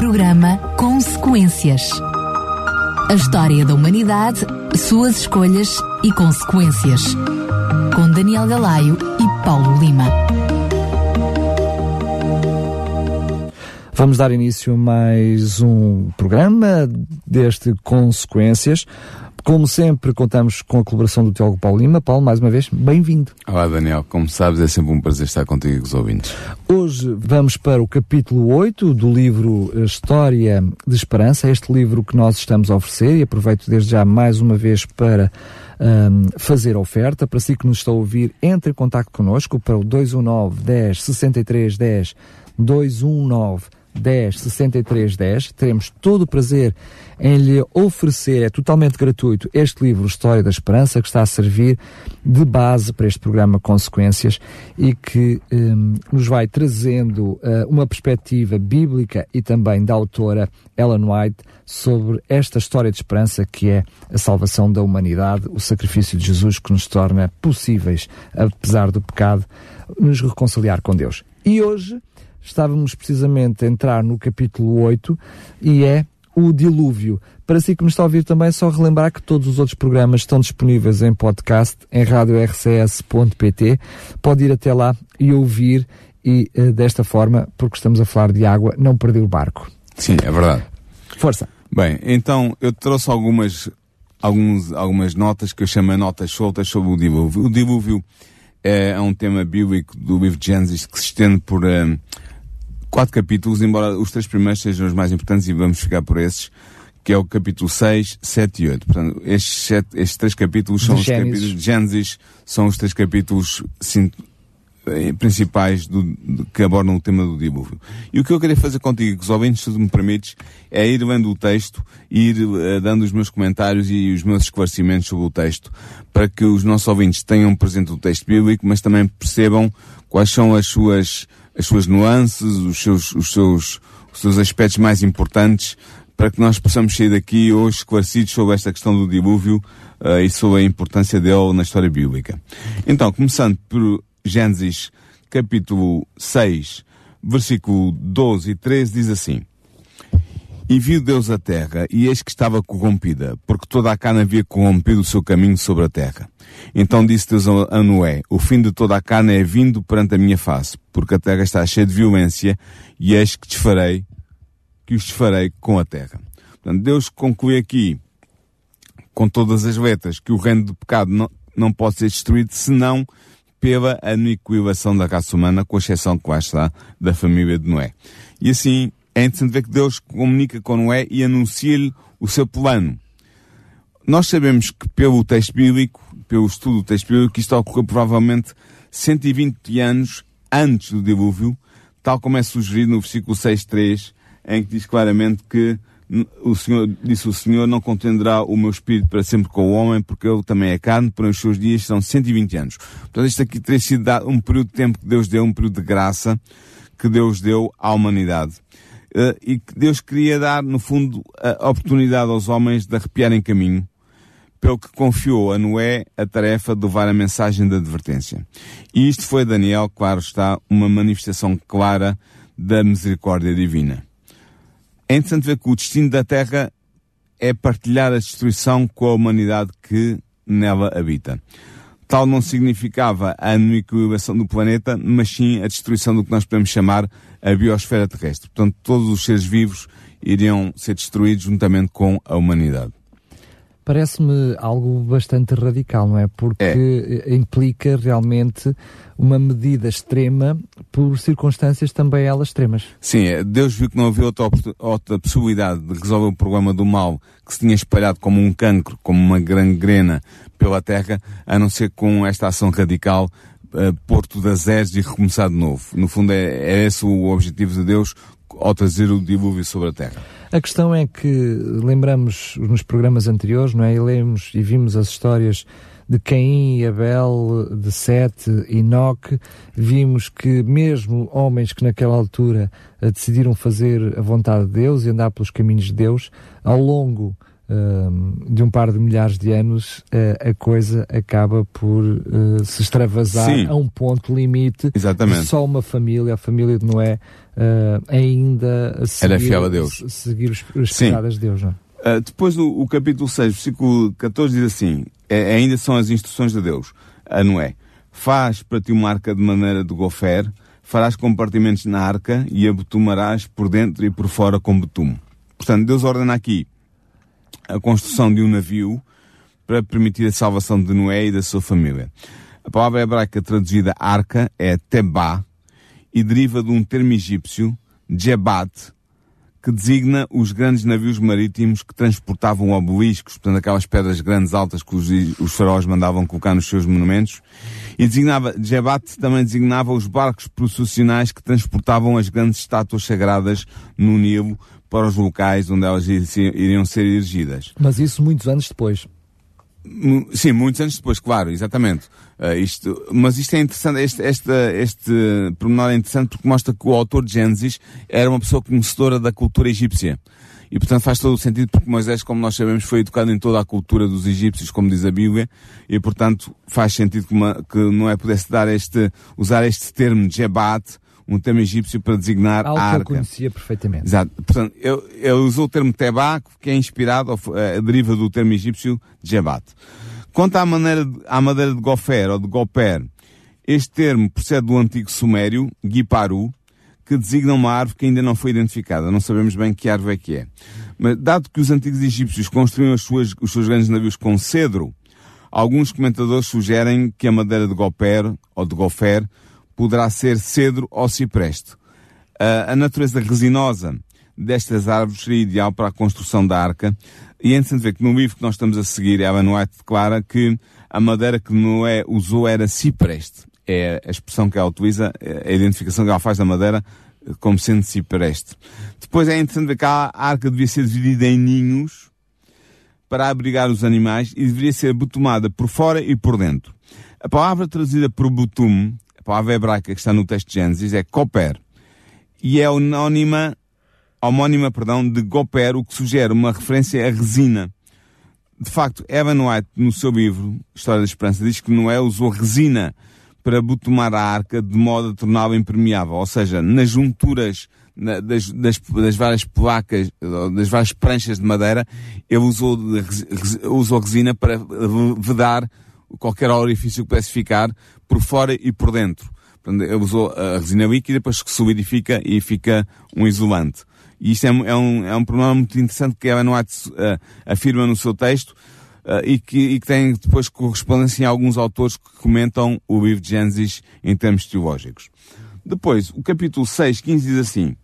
Programa Consequências. A história da humanidade, suas escolhas e consequências. Com Daniel Galaio e Paulo Lima. Vamos dar início a mais um programa deste Consequências. Como sempre, contamos com a colaboração do Tiago Paulo Lima. Paulo, mais uma vez, bem-vindo. Olá, Daniel. Como sabes, é sempre um prazer estar contigo e com os ouvintes. Hoje vamos para o capítulo 8 do livro História de Esperança, este livro que nós estamos a oferecer e aproveito desde já mais uma vez para um, fazer oferta. Para si que nos está a ouvir, entre em contato connosco para o 219 10 63 10 219 10 63 10. Teremos todo o prazer em lhe oferecer, é totalmente gratuito, este livro História da Esperança, que está a servir de base para este programa Consequências e que um, nos vai trazendo uh, uma perspectiva bíblica e também da autora Ellen White sobre esta história de esperança que é a salvação da humanidade, o sacrifício de Jesus que nos torna possíveis, apesar do pecado, nos reconciliar com Deus. E hoje estávamos precisamente a entrar no capítulo 8 e é o dilúvio. Para si que me está a ouvir também, só relembrar que todos os outros programas estão disponíveis em podcast em radiorcs.pt. Pode ir até lá e ouvir e uh, desta forma, porque estamos a falar de água, não perder o barco. Sim, é verdade. Força. Bem, então eu trouxe algumas, alguns, algumas notas que eu chamo de notas soltas sobre o dilúvio. O dilúvio é, é um tema bíblico do livro de Gênesis que se estende por um, quatro capítulos, embora os três primeiros sejam os mais importantes e vamos ficar por esses, que é o capítulo 6, 7 e 8. Portanto, estes, sete, estes três capítulos são De os Gênesis. capítulos de Gênesis, são os três capítulos sim, eh, principais do, do- que abordam o tema do dilúvio. E o que eu queria fazer contigo, com os ouvintes, se tu me permites, é ir lendo o texto e ir eh, dando os meus comentários e os meus esclarecimentos sobre o texto, para que os nossos ouvintes tenham presente o texto bíblico, mas também percebam quais são as suas, as suas nuances, os seus, os seus, os seus aspectos mais importantes, para que nós possamos sair daqui hoje esclarecidos sobre esta questão do dilúvio eh, e sobre a importância dele na história bíblica. Então, começando por Gênesis capítulo 6, versículo 12 e 13, diz assim. E viu Deus a terra, e eis que estava corrompida, porque toda a carne havia corrompido o seu caminho sobre a terra. Então disse Deus a Noé, o fim de toda a carne é vindo perante a minha face, porque a terra está cheia de violência, e eis que desfarei, que os desfarei com a terra. Portanto, Deus conclui aqui, com todas as letras, que o reino do pecado não, não pode ser destruído senão pela aniquilação da raça humana, com exceção, que lá está, da família de Noé. E assim, é interessante ver que Deus comunica com Noé e anuncia-lhe o seu plano. Nós sabemos que pelo texto bíblico, pelo estudo do texto bíblico, isto ocorreu provavelmente 120 anos antes do dilúvio, tal como é sugerido no versículo 6.3, em que diz claramente que o Senhor, disse o Senhor, não contenderá o meu espírito para sempre com o homem, porque ele também é carne, porém os seus dias são 120 anos. Portanto, isto aqui teria sido um período de tempo que Deus deu, um período de graça que Deus deu à humanidade. Eh, e que Deus queria dar, no fundo, a oportunidade aos homens de arrepiarem caminho, pelo que confiou a Noé a tarefa de levar a mensagem da advertência. E isto foi, Daniel, claro está, uma manifestação clara da misericórdia divina. É interessante ver que o destino da Terra é partilhar a destruição com a humanidade que nela habita. Tal não significava a aniquilação do planeta, mas sim a destruição do que nós podemos chamar a biosfera terrestre. Portanto, todos os seres vivos iriam ser destruídos juntamente com a humanidade. Parece-me algo bastante radical, não é? Porque eh, implica realmente uma medida extrema por circunstâncias também elas extremas. Sim, é, Deus viu que não havia outra, outra possibilidade de resolver o problema do mal que se tinha espalhado como um cancro, como uma gangrena pela terra, a não ser com esta ação radical eh, pôr tudo a zeros e recomeçar de novo. No fundo é, é esse o objetivo de Deus ao trazer o dilúvio sobre a terra. A questão é que lembramos nos programas anteriores, não é? E lemos e vimos as histórias de Caim e Abel, de Sete e Enoque, vimos que mesmo homens que naquela altura eh, decidiram fazer a vontade de Deus e andar pelos caminhos de Deus, ao longo de um par de milhares de anos, uh, a coisa acaba por uh, se extravasar Sim. a um ponto limite. Exatamente. Só uma família, a família de Noé, ainda a seguir, Era fiel a Deus. seguir os, as pegadas de Deus. Não? É? depois o, o, capítulo 6, versículo 14 diz assim, é, ainda são as instruções de Deus a Noé. Faz para ti uma arca de maneira de gofer, farás compartimentos na arca e a betumarás por dentro e por fora com betume. Portanto, Deus ordena aqui a construção de um navio para permitir a salvação de Noé e da sua família. A palavra hebraica traduzida arca é tebá e deriva de um termo egípcio, jebat, que designa os grandes navios marítimos que transportavam obeliscos, portanto aquelas pedras grandes altas que os, os faraós mandavam colocar nos seus monumentos, e designava, Jebat também designava os barcos processionais que transportavam as grandes estátuas sagradas no Nilo para os locais onde elas iriam ser erigidas. Mas isso muitos anos depois. Sim, muitos anos depois, claro, exatamente. Uh, isto, mas isto é interessante, este, este, este pormenor é interessante porque mostra que o autor de Gênesis era uma pessoa conhecedora da cultura egípcia. E portanto faz todo o sentido porque Moisés, como nós sabemos, foi educado em toda a cultura dos egípcios, como diz a Bíblia, e portanto faz sentido que, uma, que não é pudesse dar este, usar este termo de Jebat, um termo egípcio para designar Algo a arca. que eu conhecia perfeitamente. Exato. Portanto, usou o termo Tebá, que é inspirado, uh, deriva do termo egípcio Jebat. Quanto à, maneira de, à madeira de gofer ou de goper, este termo procede do antigo sumério, Giparu, que designa uma árvore que ainda não foi identificada. Não sabemos bem que árvore é que é. Mas, dado que os antigos egípcios construíam suas, os seus grandes navios com cedro, alguns comentadores sugerem que a madeira de goper ou de gofer poderá ser cedro ou cipreste. a natureza resinosa destas árvores seria ideal para a construção da arca. E é interessante ver que no livro que nós estamos a seguir, Ellen White declara que a madeira que Noé usou era cipreste. É a expressão que ela utiliza, é a identificação que ela faz da madeira como sendo cipreste. Depois é interessante ver que a arca devia ser dividida em ninhos para abrigar os animais e deveria ser betumada por fora e por dentro. A palavra traduzida por betume palavra hebraica que está no texto de Gênesis é Koper. E é anónima, homónima, perdão, de Goper, o que sugere uma referência à resina. De facto, Evan White, no seu livro, História da Esperança, diz que Noé usou resina para botomar a arca de modo a torná-la impermeável. Ou seja, nas junturas das, das, das, várias placas, das várias pranchas de madeira, ele usou, usou resina para vedar qualquer orifício que pudesse ficar por fora e por dentro. Portanto, ele usou a resina líquida, depois que solidifica e fica um isolante. E isto é, é um, é um problema muito interessante que a White uh, afirma no seu texto uh, e, que, e que tem depois correspondência em alguns autores que comentam o livro de Gênesis em termos teológicos. Depois, o capítulo 6, 15 diz assim,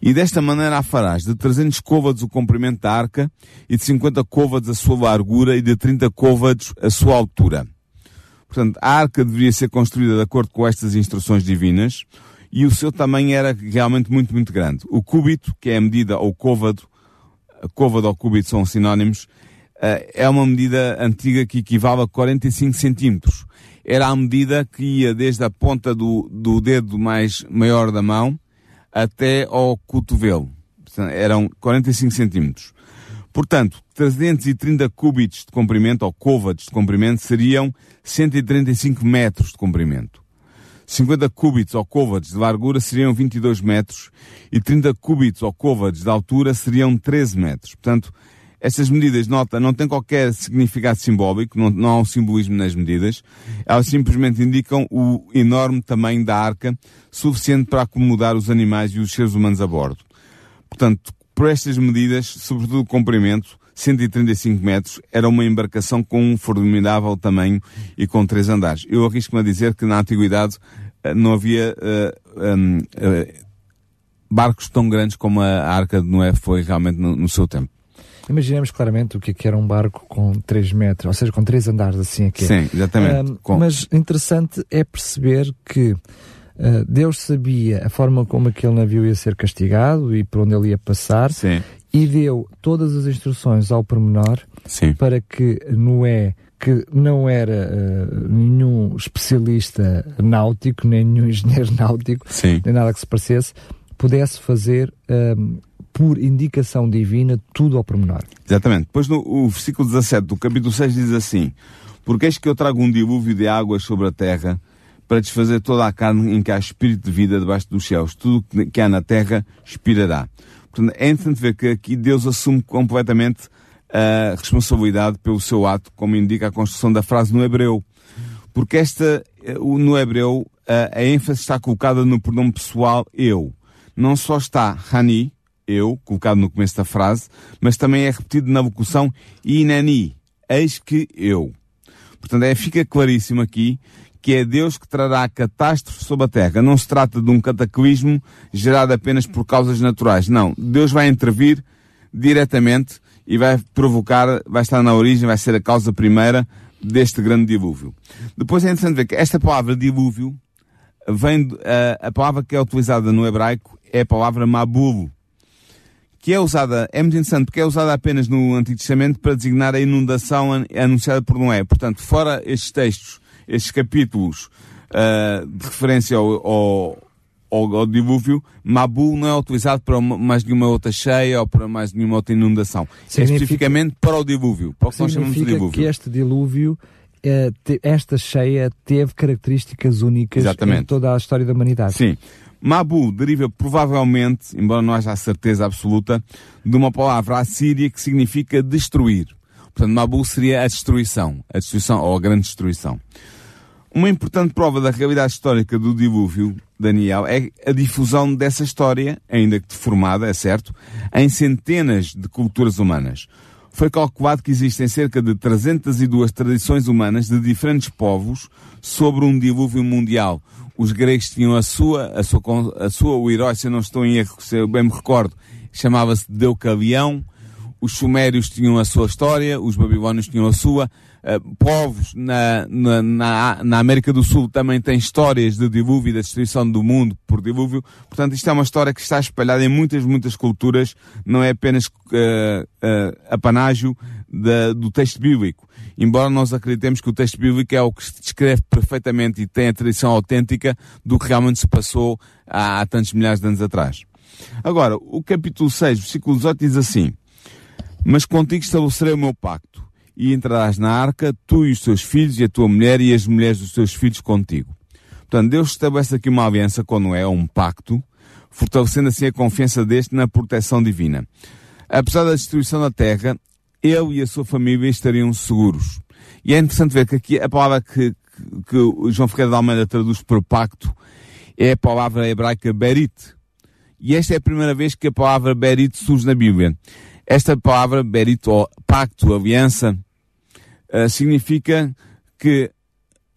e desta maneira a farás de 300 côvados o comprimento da arca, e de 50 côvados a sua largura, e de 30 côvados a sua altura. Portanto, a arca deveria ser construída de acordo com estas instruções divinas, e o seu tamanho era realmente muito, muito grande. O cúbito, que é a medida, ou côvado, côvado ou cúbito são sinónimos, eh, é uma medida antiga que equivale a 45 centímetros. Era a medida que ia desde a ponta do, do dedo mais maior da mão até ao cotovelo. Eram 45 centímetros. Portanto, 330 cúbitos de comprimento, ou côvados de comprimento, seriam 135 metros de comprimento. 50 cúbitos ou côvados de largura seriam 22 metros e 30 cúbitos ou côvados de altura seriam 13 metros. Portanto, estas medidas, nota, não têm qualquer significado simbólico, não, não há um simbolismo nas medidas. Elas simplesmente indicam o enorme tamanho da arca, suficiente para acomodar os animais e os seres humanos a bordo. Portanto, por estas medidas, sobretudo o comprimento, 135 metros, era uma embarcação com um formidável tamanho e com três andares. Eu arrisco-me a dizer que na antiguidade eh, não havia uh, um, uh, barcos tão grandes como a Arca de Noé foi realmente no, no seu tempo. Imaginemos claramente o que, é que era um barco com 3 metros, ou seja, com 3 andares, assim aqui. Sim, exatamente. Um, mas interessante é perceber que Deus sabia a forma como aquele navio ia ser castigado e por onde ele ia passar Sim. e deu todas as instruções ao pormenor Sim. para que Noé que não era uh, nenhum especialista náutico, nem nenhum engenheiro náutico, Sim. nem nada que se parecesse, pudesse fazer uh, por indicação divina, tudo ao pormenor. Exatamente. Depois no o versículo 17 do capítulo 6 diz assim: Porque eis que eu trago um dilúvio de águas sobre a terra, para desfazer toda a carne em que há espírito de vida debaixo dos céus. Tudo que há na terra expirará. Portanto, é interessante ver que aqui Deus assume completamente a responsabilidade pelo seu ato, como indica a construção da frase no hebreu. Porque esta, no hebreu, a, ênfase está colocada no pronome pessoal eu. Não só está Hani, eu, colocado no começo da frase, mas também é repetido na locução Inani, eis que eu. Portanto, é, fica claríssimo aqui que é Deus que trará a catástrofe sobre a terra. Não se trata de um cataclismo gerado apenas por causas naturais. Não. Deus vai intervir diretamente e vai provocar, vai estar na origem, vai ser a causa primeira deste grande dilúvio. Depois é interessante ver que esta palavra dilúvio vem, a, a palavra que é utilizada no hebraico é a palavra mabulo, que é usada, é muito interessante, porque é usada apenas no Antigo Testamento para designar a inundação anunciada por Noé. Portanto, fora estes textos, estes capítulos uh, de referência ao, ao, ao, ao, dilúvio, Mabu não é utilizado para mais nenhuma outra cheia ou para mais nenhuma outra inundação. Significa, é especificamente para o dilúvio, para o que nós chamamos de dilúvio. que este dilúvio eh, esta cheia teve características únicas Exatamente. em toda a história da humanidade. Sim. Mabu deriva provavelmente, embora não haja a certeza absoluta, de uma palavra assíria que significa destruir. Portanto, Mabu seria a destruição, a destruição ou a grande destruição. Uma importante prova da realidade histórica do dilúvio, Daniel, é a difusão dessa história, ainda que deformada, é certo, em centenas de culturas humanas foi calculado que existem cerca de 302 tradições humanas de diferentes povos sobre um dilúvio mundial. Os gregos tinham a sua, a sua, a sua o herói, se eu não estou em erro, se eu bem me recordo, chamava-se Deucalião. Os sumérios tinham a sua história, os babilônios tinham a sua. Uh, povos na, na, na, na, América do Sul também têm histórias de dilúvio e da destruição do mundo por dilúvio. Portanto, isto é uma história que está espalhada em muitas, muitas culturas, não é apenas uh, uh, apanágio do texto bíblico. Embora nós acreditemos que o texto bíblico é o que se descreve perfeitamente e tem a tradição autêntica do que realmente se passou há, há tantos milhares de anos atrás. Agora, o capítulo 6, versículo 18 diz assim, Mas contigo estabelecerei o meu pacto e entrarás na arca, tu e os teus filhos, e a tua mulher, e as mulheres dos teus filhos contigo. Portanto, Deus estabelece aqui uma aliança com Noé, um pacto, fortalecendo assim a confiança deste na proteção divina. Apesar da destruição da terra, ele e a sua família estariam seguros. E é interessante ver que aqui a palavra que, que, que João Ferreira de Almeida traduz por pacto é a palavra hebraica berit. E esta é a primeira vez que a palavra berit surge na Bíblia. Esta palavra berit, ou pacto, aliança, uh, significa que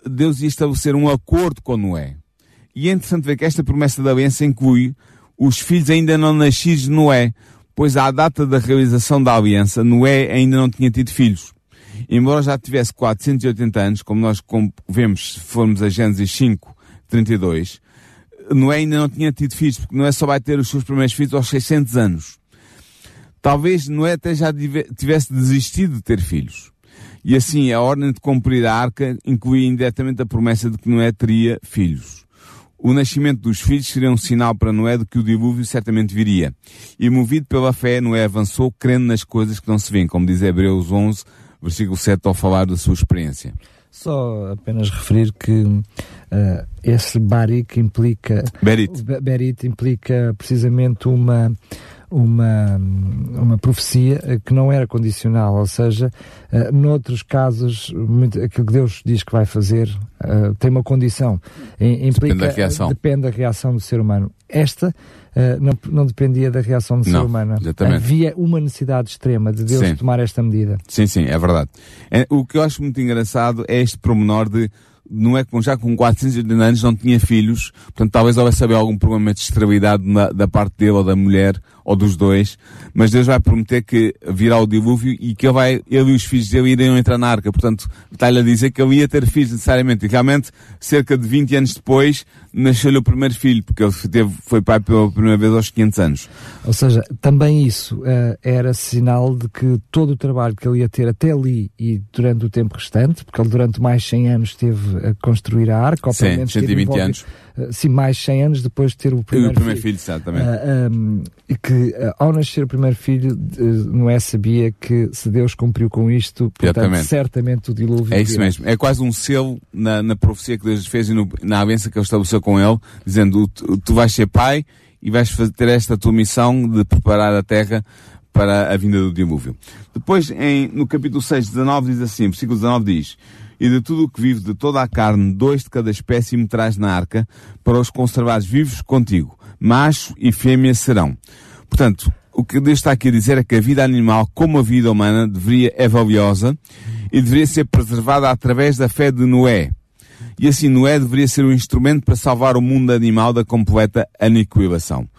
Deus ia estabelecer um acordo com Noé. E é interessante ver que esta promessa da aliança inclui os filhos ainda não nascidos de Noé, pois à data da realização da aliança, Noé ainda não tinha tido filhos. Embora já tivesse 480 anos, como nós vemos se formos a Gênesis 5, 32, Noé ainda não tinha tido filhos, porque Noé só vai ter os seus primeiros filhos aos 600 anos. Talvez Noé até já tivesse desistido de ter filhos. E assim, a ordem de cumprir a arca incluía indiretamente a promessa de que Noé teria filhos. O nascimento dos filhos seria um sinal para Noé de que o dilúvio certamente viria. E movido pela fé, Noé avançou crendo nas coisas que não se veem, como diz Hebreus 11, versículo 7, ao falar da sua experiência. Só apenas referir que uh, esse barik implica... Berit. Berit implica precisamente uma uma, uma profecia eh, que não era condicional, ou seja, uh, noutros casos, muito, aquilo que Deus diz que vai fazer uh, tem uma condição. Implica, depende da reação. Depende da reação do ser humano. Esta uh, não, não dependia da reação do não, ser humano. Exatamente. Havia uma necessidade extrema de Deus sim. tomar esta medida. Sim, sim, é verdade. É, o que eu acho muito engraçado é este promenor de não é que já com 480 anos não tinha filhos, portanto talvez houvesse haver algum problema de esterilidade da parte dele ou da mulher, ou dos dois, mas Deus vai prometer que virá o dilúvio e que ele, vai, ele e os filhos dele iriam entrar na arca. Portanto, está-lhe a dizer que ele ia ter filhos necessariamente. E realmente, cerca de 20 anos depois, nasceu-lhe o primeiro filho, porque ele teve, foi pai pela primeira vez aos 500 anos. Ou seja, também isso uh, era sinal de que todo o trabalho que ele ia ter até ali e durante o tempo restante, porque ele durante mais 100 anos esteve teve a construir a arca, ou pelo menos 120 anos. Uh, sim, mais 100 anos depois de ter o primeiro, o primeiro filho. filho exatamente. Uh, um, e que ao nascer o primeiro filho, Noé sabia que se Deus cumpriu com isto, portanto, exatamente. certamente o dilúvio. É isso mesmo. É quase um selo na, na profecia que Deus fez e no, na aliança que ele estabeleceu com ele, dizendo: tu, vais ser pai e vais fazer, ter esta tua missão de preparar a terra para a vinda do dilúvio. Depois, em, no capítulo 6, 19, diz assim, versículo 19 diz, E de tudo o que vive, de toda a carne, dois de cada espécie me traz na arca, para os conservares vivos contigo. Macho e fêmea serão. Portanto, o que Deus está aqui a dizer é que a vida animal, como a vida humana, deveria, é valiosa e deveria ser preservada através da fé de Noé. E assim Noé deveria ser um instrumento para salvar o mundo animal da completa aniquilação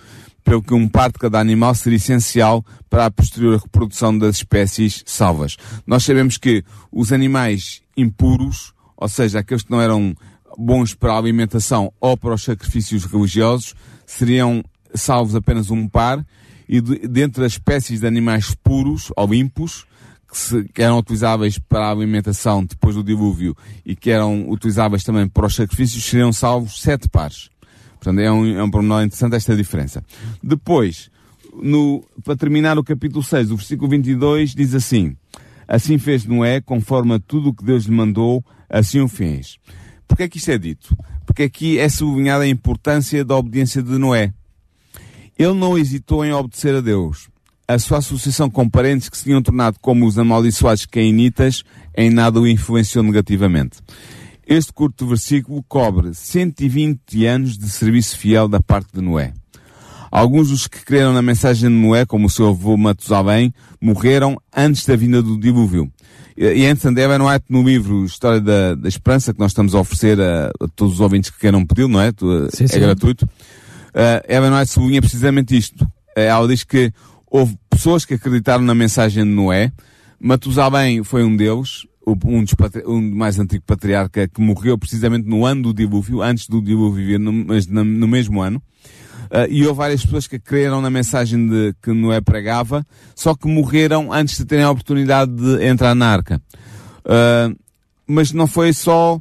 pelo que um par de cada animal seria essencial para a posterior reprodução das espécies salvas. Nós sabemos que os animais impuros, ou seja, aqueles que não eram bons para a alimentação ou para os sacrifícios religiosos, seriam salvos apenas um par, e de, dentre as espécies de animais puros ou limpos, que, se, que, eram utilizáveis para a alimentação depois do dilúvio e que eram utilizáveis também para os sacrifícios, seriam salvos sete pares. Portanto, é um, é um pormenor interessante esta diferença. Depois, no, para terminar o capítulo 6, o versículo 22 diz assim, Assim fez Noé, conforme a tudo o que Deus lhe mandou, assim o fez. Porquê é que isto é dito? Porque aqui é sublinhada a importância da obediência de Noé. Ele não hesitou em obedecer a Deus. A sua associação com parentes que se tinham tornado como os amaldiçoados cainitas em nada o influenciou negativamente. Este curto versículo cobre 120 anos de serviço fiel da parte de Noé. Alguns dos que creram na mensagem de Noé, como o seu avô Matusalém, morreram antes da vinda do dilúvio. E entretanto, Evan White, no livro História da, da Esperança, que nós estamos a oferecer a, a todos os ouvintes que queiram pedir, não é? Sim, é sim. gratuito. Uh, Evan White sublinha precisamente isto. Uh, ela diz que houve pessoas que acreditaram na mensagem de Noé, Matusalém foi um deles, um dos um mais antigo patriarca que morreu precisamente no ano do dilúvio, antes do dilúvio, mas no, no mesmo ano. Uh, e houve várias pessoas que creram na mensagem de, que Noé pregava, só que morreram antes de terem a oportunidade de entrar na arca. Uh, mas não foi só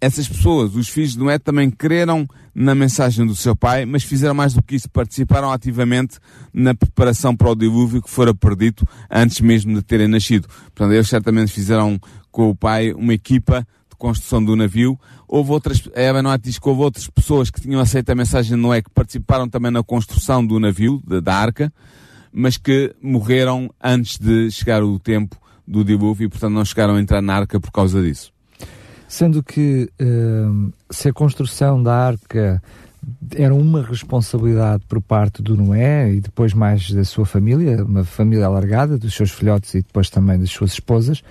essas pessoas, os filhos de Noé, também creram na mensagem do seu pai, mas fizeram mais do que isso, participaram ativamente na preparação para o dilúvio que fora perdido antes mesmo de terem nascido. Portanto, eles certamente fizeram com o pai uma equipa de construção do navio. Houve outras, a Eva Noé diz que houve outras pessoas que tinham aceito a mensagem de Noé que participaram também na construção do navio, da, da arca, mas que morreram antes de chegar o tempo do dilúvio e, portanto, não chegaram a entrar na arca por causa disso. Sendo que uh, se a construção da arca era uma responsabilidade por parte do Noé e depois mais da sua família, uma família alargada, dos seus filhotes e depois também das suas esposas,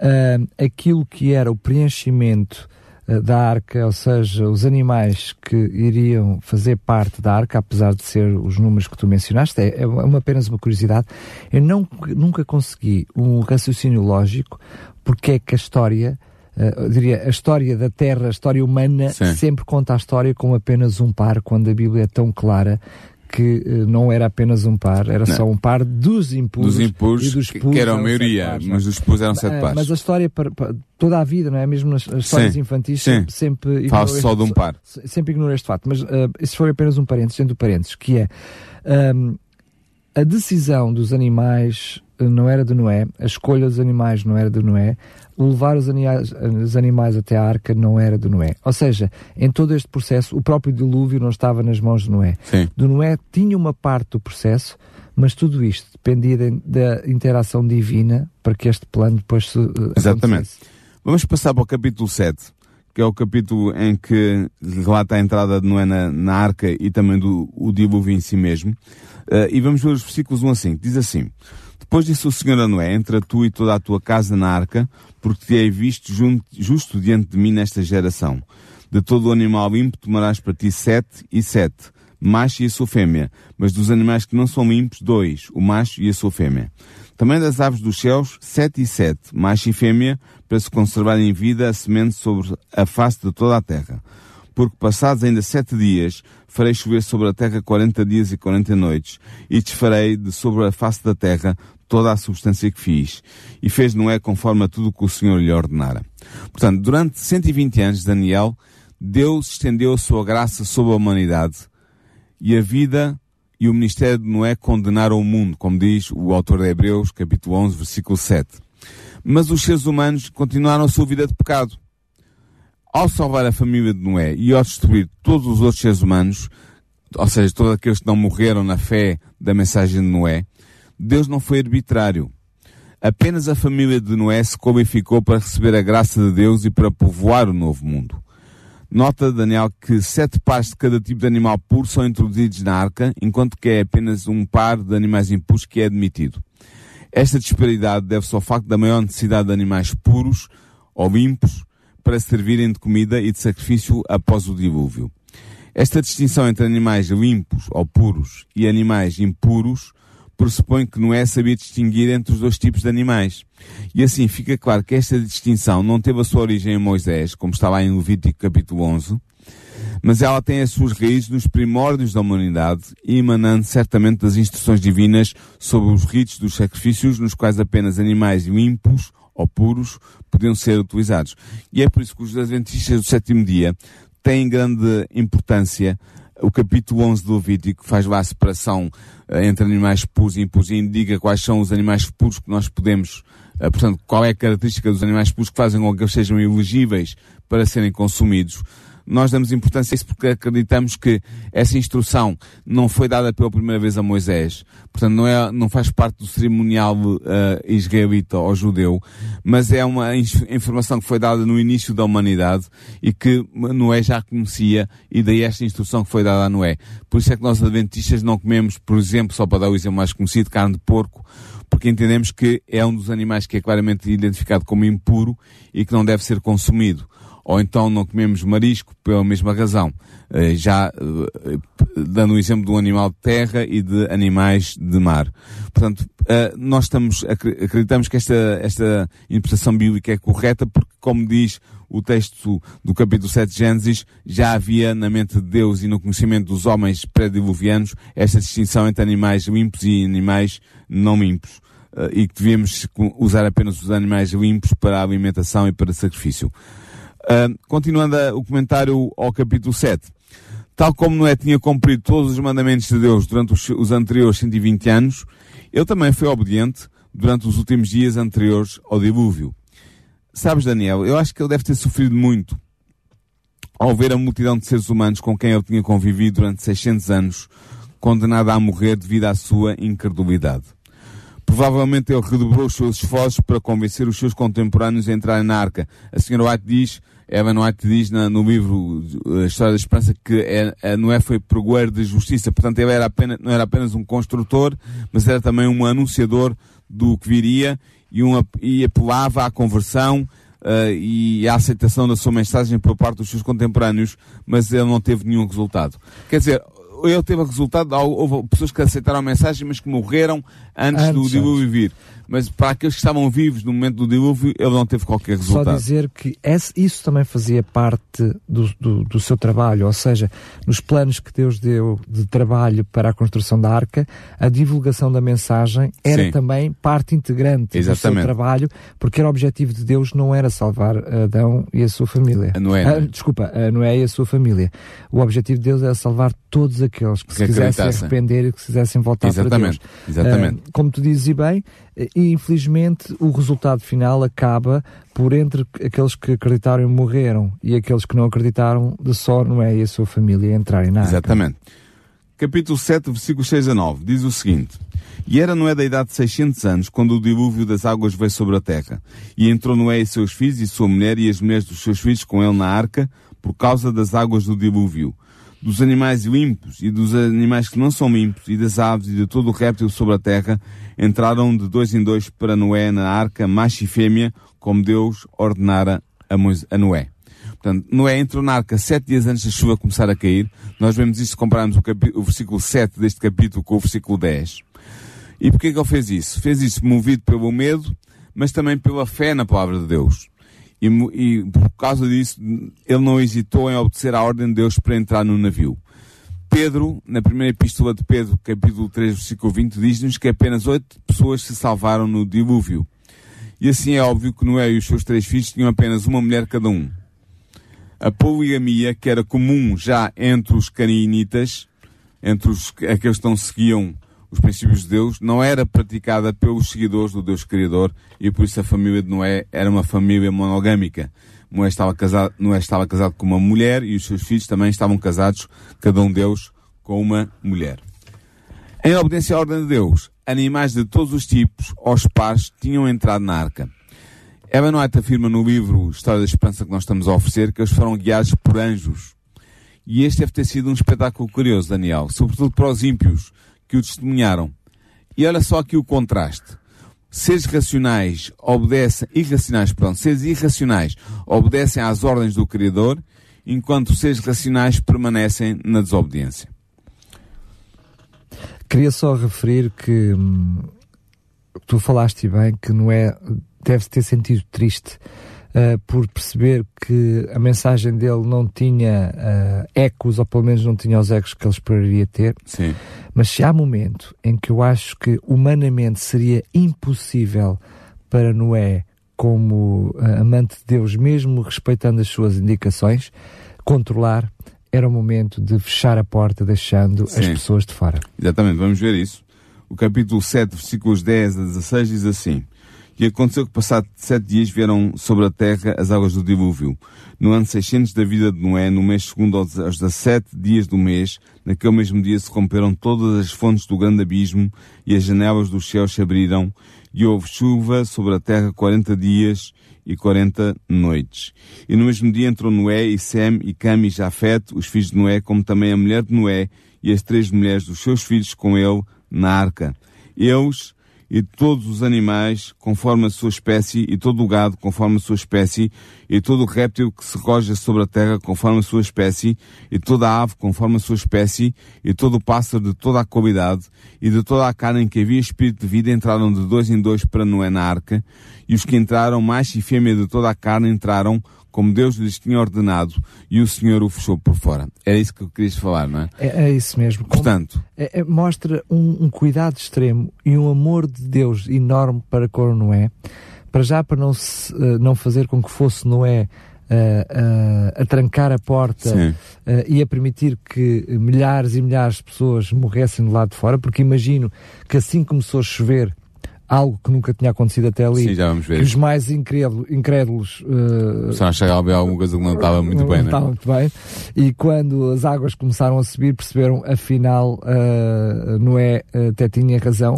uh, aquilo que era o preenchimento uh, da arca, ou seja, os animais que iriam fazer parte da arca, apesar de ser os números que tu mencionaste, é, é uma, apenas uma curiosidade. Eu não, nunca consegui um raciocínio lógico porque é que a história uh, diria, a história da Terra, a história humana, Sim. sempre conta a história com apenas um par, quando a Bíblia é tão clara que uh, não era apenas um par, era não. só um par dos impuros, dos impuros e dos puros, que eram a maioria, pares, mas os puros eram sete pares. Mas a história, para, para, toda a vida, não é? Mesmo nas histórias Sim. infantis, Sim. sempre, Fala só de um par. Sempre ignora este fato, mas uh, isso foi apenas um parênteses, dentro do parênteses, que é um, a decisão dos animais não era de Noé, a escolha dos animais não era de Noé, o levar os animais, os animais até a arca não era de Noé. Ou seja, em todo este processo, o próprio dilúvio não estava nas mãos de Noé. Sim. Do Noé tinha uma parte do processo, mas tudo isto dependia da interação divina para que este plano depois se. Uh, Exatamente. Vamos passar para o capítulo 7, que é o capítulo em que relata a entrada de Noé na, na arca e também do o dilúvio em si mesmo. Uh, e vamos ver os versículos 1 a 5. Diz assim: Depois disse o Senhor a Noé: Entra tu e toda a tua casa na arca, porque te hei visto justo diante de mim nesta geração. De todo o animal limpo tomarás para ti sete e sete, macho e a sua fêmea, mas dos animais que não são limpos, dois, o macho e a sua fêmea. Também das aves dos céus, sete e sete, macho e fêmea, para se conservarem em vida a semente sobre a face de toda a terra porque passados ainda sete dias, farei chover sobre a terra quarenta dias e quarenta noites, e desfarei de sobre a face da terra toda a substância que fiz, e fez Noé conforme a tudo que o Senhor lhe ordenara. Portanto, durante 120 anos, Daniel, Deus estendeu a sua graça sobre a humanidade, e a vida e o ministério de Noé condenaram o mundo, como diz o autor de Hebreus, capítulo 11, versículo 7. Mas os seres humanos continuaram a sua vida de pecado. Ao salvar a família de Noé e ao destruir todos os outros seres humanos, ou seja, todos aqueles que não morreram na fé da mensagem de Noé, Deus não foi arbitrário. Apenas a família de Noé se qualificou para receber a graça de Deus e para povoar o novo mundo. Nota, Daniel, que sete pares de cada tipo de animal puro são introduzidos na arca, enquanto que é apenas um par de animais impuros que é admitido. Esta disparidade deve-se ao facto da maior necessidade de animais puros ou limpos para servirem de comida e de sacrifício após o dilúvio. Esta distinção entre animais limpos ou puros e animais impuros pressupõe que Noé sabia distinguir entre os dois tipos de animais. E assim fica claro que esta distinção não teve a sua origem em Moisés, como está lá em Levítico capítulo 11, mas ela tem as suas raízes nos primórdios da humanidade emanando certamente das instruções divinas sobre os ritos dos sacrifícios nos quais apenas animais limpos ou puros podiam ser utilizados. E é por isso que os adventistas do sétimo dia têm grande importância o capítulo 11 do Levítico faz lá a separação uh, entre animais puros e impuros e indica quais são os animais puros que nós podemos, uh, portanto, qual é a característica dos animais puros que fazem com que eles sejam elegíveis para serem consumidos nós damos importância a isso porque acreditamos que essa instrução não foi dada pela primeira vez a Moisés. Portanto, não, é, não faz parte do cerimonial uh, israelita ou judeu, mas é uma informação que foi dada no início da humanidade e que Noé já conhecia e daí esta instrução que foi dada a Noé. Por isso é que nós adventistas não comemos, por exemplo, só para dar o exemplo mais conhecido, carne de porco, porque entendemos que é um dos animais que é claramente identificado como impuro e que não deve ser consumido ou então não comemos marisco pela mesma razão. Eh, já eh, dando o exemplo de um animal de terra e de animais de mar. Portanto, eh, nós estamos, acreditamos que esta, esta interpretação bíblica é correta porque, como diz o texto do capítulo 7 de Gênesis, já havia na mente de Deus e no conhecimento dos homens pré-diluvianos esta distinção entre animais limpos e animais não limpos. E que devíamos usar apenas os animais limpos para a alimentação e para sacrifício. Continuando a, o comentário ao capítulo 7. Tal como Noé tinha cumprido todos os mandamentos de Deus durante os, os anteriores 120 anos, ele também foi obediente durante os últimos dias anteriores ao dilúvio. Sabes, Daniel, eu acho que ele deve ter sofrido muito ao ver a multidão de seres humanos com quem ele tinha convivido durante 600 anos, condenada a morrer devido à sua incredulidade. Provavelmente ele redobrou os seus esforços para convencer os seus contemporâneos a entrarem na arca. A senhora White diz Evan White diz na, no livro A História da Esperança que é, é, Noé foi pregoeiro de justiça. Portanto, ele era apenas, não era apenas um construtor, mas era também um anunciador do que viria e, e apelava à conversão uh, e à aceitação da sua mensagem por parte dos seus contemporâneos, mas ele não teve nenhum resultado. Quer dizer, ele teve resultado, houve pessoas que aceitaram a mensagem, mas que morreram antes, antes do dilúvio vir mas para aqueles que estavam vivos no momento do dilúvio, ele não teve qualquer resultado. Só dizer que esse, isso também fazia parte do, do, do, seu trabalho, ou seja, nos planos que Deus deu de trabalho para a construção da arca, a divulgação da mensagem era Sim. também parte integrante Exatamente. do seu trabalho, porque era o objetivo de Deus não era salvar Adão e a sua família. A Noé. Ah, desculpa, a Noé e a sua família. O objetivo de Deus era salvar todos aqueles que, que se quisessem arrepender e que se quisessem voltar Exatamente. para Deus. Exatamente. Uh, como tu dizes bem, e infelizmente o resultado final acaba por entre aqueles que acreditaram e morreram e aqueles que não acreditaram de só Noé e a sua família entrarem na Exatamente. Capítulo 7, versículos 6 a 9, diz o seguinte. E era Noé da idade de 600 anos, quando o dilúvio das águas veio sobre a terra. E entrou Noé e seus filhos e sua mulher e as mulheres dos seus filhos com ele na arca, por causa das águas do dilúvio dos animais limpos e dos animais que não são limpos, e das aves e de todo o réptil sobre a terra, entraram de dois em dois para Noé na arca, macho e fêmea, como Deus ordenara a, Noé. Portanto, Noé entrou na arca sete dias antes da chuva começar a cair. Nós vemos isso se compararmos o, o versículo 7 deste capítulo com o versículo 10. E porquê que ele fez isso? Fez isso movido pelo medo, mas também pela fé na palavra de Deus. E, e, por causa disso, ele não hesitou em obedecer à ordem de Deus para entrar no navio. Pedro, na primeira epístola de Pedro, capítulo 3, versículo 20, diz-nos que apenas oito pessoas se salvaram no dilúvio. E assim é óbvio que Noé e os seus três filhos tinham apenas uma mulher cada um. A poligamia, que era comum já entre os canaanitas, entre os, aqueles que não seguiam os princípios de Deus, não era praticada pelos seguidores do Deus Criador e por isso a família de Noé era uma família monogâmica. Noé estava casado, Noé estava casado com uma mulher e os seus filhos também estavam casados, cada um deles com uma mulher. Em obediência à ordem de Deus, animais de todos os tipos, aos pares, tinham entrado na arca. Evan White afirma no livro História da Esperança que nós estamos a oferecer que eles foram guiados por anjos. E este deve ter sido um espetáculo curioso, Daniel, sobretudo para os ímpios que o testemunharam. E olha só aqui o contraste seres racionais obedecem, irracionais, pronto, seres irracionais obedecem às ordens do Criador, enquanto seres racionais permanecem na desobediência. Queria só referir que hum, tu falaste bem que não é, deve ter sentido triste uh, por perceber que a mensagem dele não tinha uh, ecos, ou pelo menos não tinha os ecos que ele esperaria ter. Sim. Mas se há momento em que eu acho que humanamente seria impossível para Noé, como uh, amante de Deus, mesmo respeitando as suas indicações, controlar, era o momento de fechar a porta, deixando Sim. as pessoas de fora. Exatamente, vamos ver isso. O capítulo 7, versículos 10 a 16 diz assim: E aconteceu que, passado sete dias, vieram sobre a terra as águas do dilúvio. No ano 600 da vida de Noé, no mês segundo aos 17 dias do mês, naquele mesmo dia se romperam todas as fontes do grande abismo e as janelas dos céus se abriram e houve chuva sobre a terra quarenta dias e quarenta noites. E no mesmo dia entrou Noé e Sem e Cam e Jafet, os filhos de Noé, como também a mulher de Noé e as três mulheres dos seus filhos com ele na arca. Eles e todos os animais conforme a sua espécie, e todo o gado conforme a sua espécie, e todo o réptil que se roja sobre a terra conforme a sua espécie, e toda a ave conforme a sua espécie, e todo o pássaro de toda a qualidade, e de toda a carne em que havia espírito de vida entraram de dois em dois para Noé na arca, e os que entraram, macho e fêmea de toda a carne, entraram como Deus lhes tinha ordenado, e o Senhor o fechou por fora. Era isso que eu querias falar, não é? É, é isso mesmo. Portanto, é, é, mostra um, um, cuidado extremo e um amor de Deus enorme para com Noé, para já para não, se, uh, não fazer com que fosse Noé uh, uh, a trancar a porta e a permitir que milhares e milhares de pessoas morressem do lado de fora, porque imagino que assim começou a chover algo que nunca tinha acontecido até ali. Sim, já vamos ver. Que os mais incrédulos, incrédulos uh, começaram a chegar a ver alguma coisa que não estava muito não bem, não estava muito bem. E quando as águas começaram a subir, perceberam, afinal, uh, Noé uh, até tinha razão.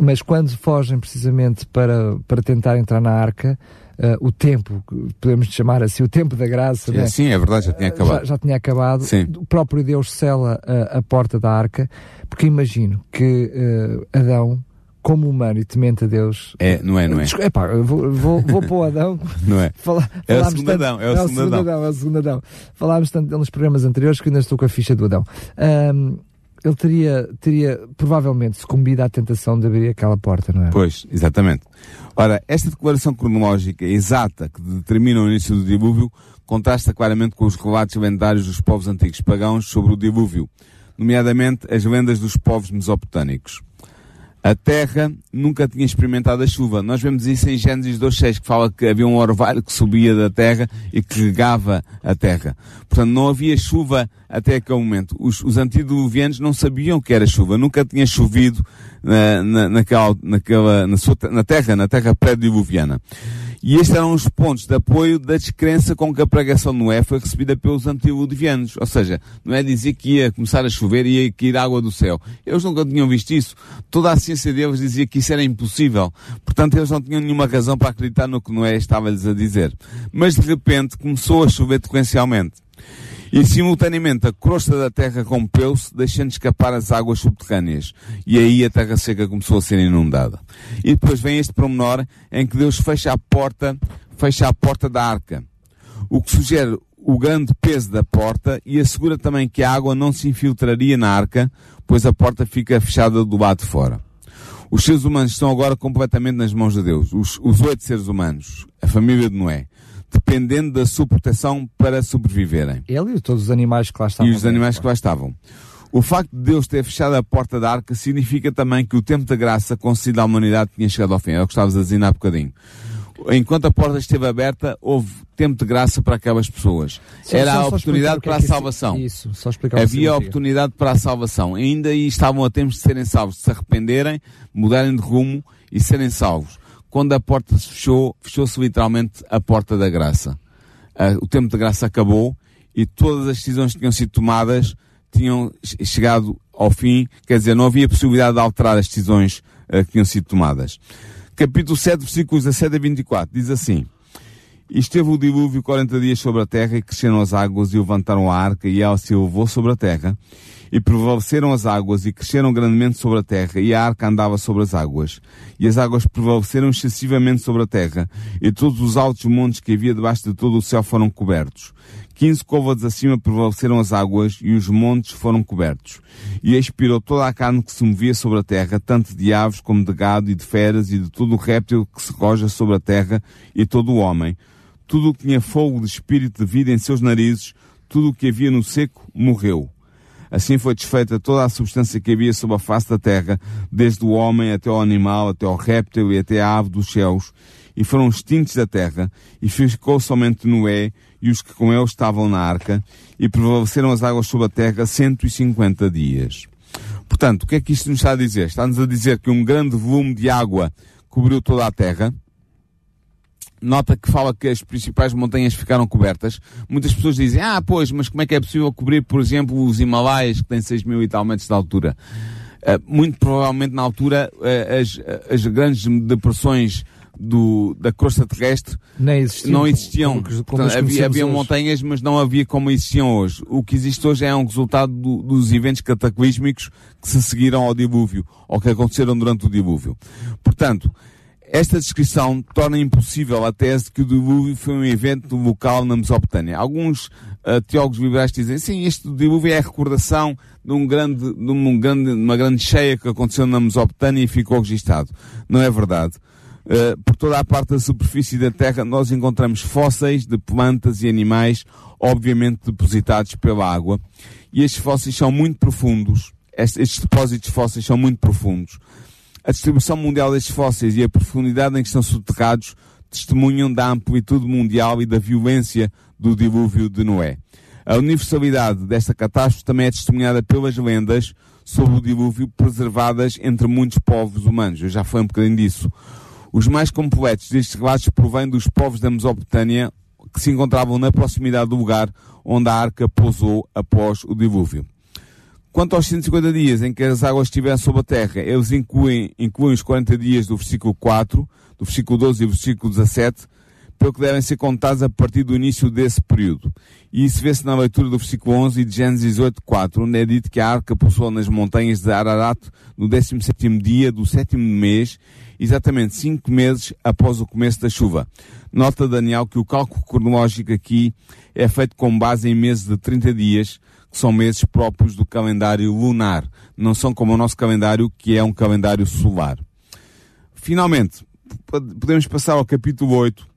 Mas quando fogem precisamente para, para tentar entrar na arca, Uh, o tempo, podemos chamar assim, o tempo da graça. Sim, né? sim é verdade, já tinha acabado. Já, já tinha acabado. Sim. O próprio Deus sela a, a porta da arca, porque imagino que uh, Adão como humano e temente a Deus. É, não é, não é? É pá, vou, vou, vou para o Adão. não é? Fala, é o segundo Adão, é o, é o segundo Adão. É o segundo Adão. Falámos tanto dele nos programas anteriores que ainda estou com a ficha do Adão. Um, ele teria, teria provavelmente sucumbido à tentação de abrir aquela porta, não é? Pois, exatamente. Ora, esta declaração cronológica exata que determina o início do dilúvio contrasta claramente com os relatos lendários dos povos antigos pagãos sobre o dilúvio, nomeadamente as lendas dos povos mesopotâmicos. A terra nunca tinha experimentado a chuva. Nós vemos isso em Gênesis 2.6, que fala que havia um orvalho que subia da terra e que regava a terra. Portanto, não havia chuva até aquele momento. Os, os antediluvianos não sabiam que era chuva. Nunca tinha chovido na, na, naquela, naquela, na, sua, na terra, na terra pré-diluviana. E estes eram os pontos de apoio da descrença com que a pregação de Noé foi recebida pelos antediluvianos. Ou seja, Noé dizia que ia começar a chover e ia cair água do céu. Eles nunca tinham visto isso. Toda a ciência deles dizia que isso era impossível. Portanto, eles não tinham nenhuma razão para acreditar no que Noé estava-lhes a dizer. Mas de repente começou a chover sequencialmente. E simultaneamente a crosta da terra rompeu-se, deixando escapar as águas subterrâneas. E aí a terra seca começou a ser inundada. E depois vem este promenor em que Deus fecha a porta, fecha a porta da arca. O que sugere o grande peso da porta e assegura também que a água não se infiltraria na arca, pois a porta fica fechada do lado de fora. Os seres humanos estão agora completamente nas mãos de Deus. Os, os oito seres humanos, a família de Noé dependendo da sua proteção para sobreviverem. Ele e todos os animais que lá estavam. E os animais que lá estavam. O facto de Deus ter fechado a porta da arca significa também que o tempo da graça concedido à humanidade tinha chegado ao fim. É o que estavas a dizer há bocadinho. Enquanto a porta esteve aberta, houve tempo de graça para aquelas pessoas. Só- Era só- a oportunidade é para a salvação. Isso, só explicar Havia a oportunidade para a salvação. Ainda aí estavam a tempo de serem salvos, de se arrependerem, mudarem de rumo e serem salvos. Quando a porta se fechou, fechou-se literalmente a porta da graça. Ah, o tempo de graça acabou e todas as decisões que tinham sido tomadas tinham che- chegado ao fim, quer dizer, não havia possibilidade de alterar as decisões ah, que tinham sido tomadas. Capítulo 7, versículos 17 a 24, diz assim: e esteve o dilúvio 40 dias sobre a terra, e cresceram as águas, e levantaram a arca, e ela se elevou sobre a terra. E prevaleceram as águas, e cresceram grandemente sobre a terra, e a arca andava sobre as águas. E as águas prevaleceram excessivamente sobre a terra, e todos os altos montes que havia debaixo de todo o céu foram cobertos. Quinze côvados acima prevaleceram as águas, e os montes foram cobertos. E expirou toda a carne que se movia sobre a terra, tanto de aves como de gado e de feras, e de todo o réptil que se roja sobre a terra, e todo o homem tudo o que tinha fogo de espírito de vida em seus narizes, tudo o que havia no seco, morreu. Assim foi desfeita toda a substância que havia sobre a face da terra, desde o homem até ao animal, até ao réptil e até à ave dos céus, e foram extintos da terra, e ficou somente Noé e os que com ele estavam na arca, e prevaleceram as águas sobre a terra cento e cinquenta dias. Portanto, o que é que isto nos está a dizer? Está-nos a dizer que um grande volume de água cobriu toda a terra, nota que fala que as principais montanhas ficaram cobertas. Muitas pessoas dizem, ah, pois, mas como é que é possível cobrir, por exemplo, os Himalaias, que têm 6 mil e tal metros de altura? Ah, muito provavelmente na altura, ah, as, as grandes depressões do, da crosta terrestre existiam. não existiam. como- como Portanto, havia, havia montanhas, mas não havia como existiam hoje. O que existe hoje é um resultado do- dos eventos cataclísmicos que se seguiram ao dilúvio, ou que aconteceram durante o dilúvio. Portanto, esta descrição torna impossível a tese de que o dilúvio foi um evento local na Mesopotâmia. Alguns ah, teólogos liberais dizem, sim, este dilúvio é a recordação de, um grande, de um grande, uma grande cheia que aconteceu na Mesopotâmia e ficou registado. Não é verdade. Uh, por toda a parte da superfície da Terra nós encontramos fósseis de plantas e animais, obviamente depositados pela água. E estes fósseis são muito profundos. Estes, estes depósitos fósseis são muito profundos. A distribuição mundial destes fósseis e a profundidade em que estão soterrados testemunham da amplitude mundial e da violência do dilúvio de Noé. A universalidade desta catástrofe também é testemunhada pelas lendas sobre o dilúvio preservadas entre muitos povos humanos. Eu já falei um bocadinho disso. Os mais completos destes relatos provêm dos povos da Mesopotâmia que se encontravam na proximidade do lugar onde a arca pousou após o dilúvio. Quanto aos 150 dias em que as águas estiveram sobre a terra, eles incluem, incluem os 40 dias do versículo 4, do versículo 12 e do versículo 17, pelo que devem ser contados a partir do início desse período. E isso vê-se na leitura do versículo 11 de Gênesis 8, 4, onde é dito que a arca pousou nas montanhas de Ararat no 17º dia do sétimo mês, exatamente cinco meses após o começo da chuva. Nota Daniel que o cálculo cronológico aqui é feito com base em meses de 30 dias, são meses próprios do calendário lunar. Não são como o nosso calendário, que é um calendário solar. Finalmente, pod- podemos passar ao capítulo 8,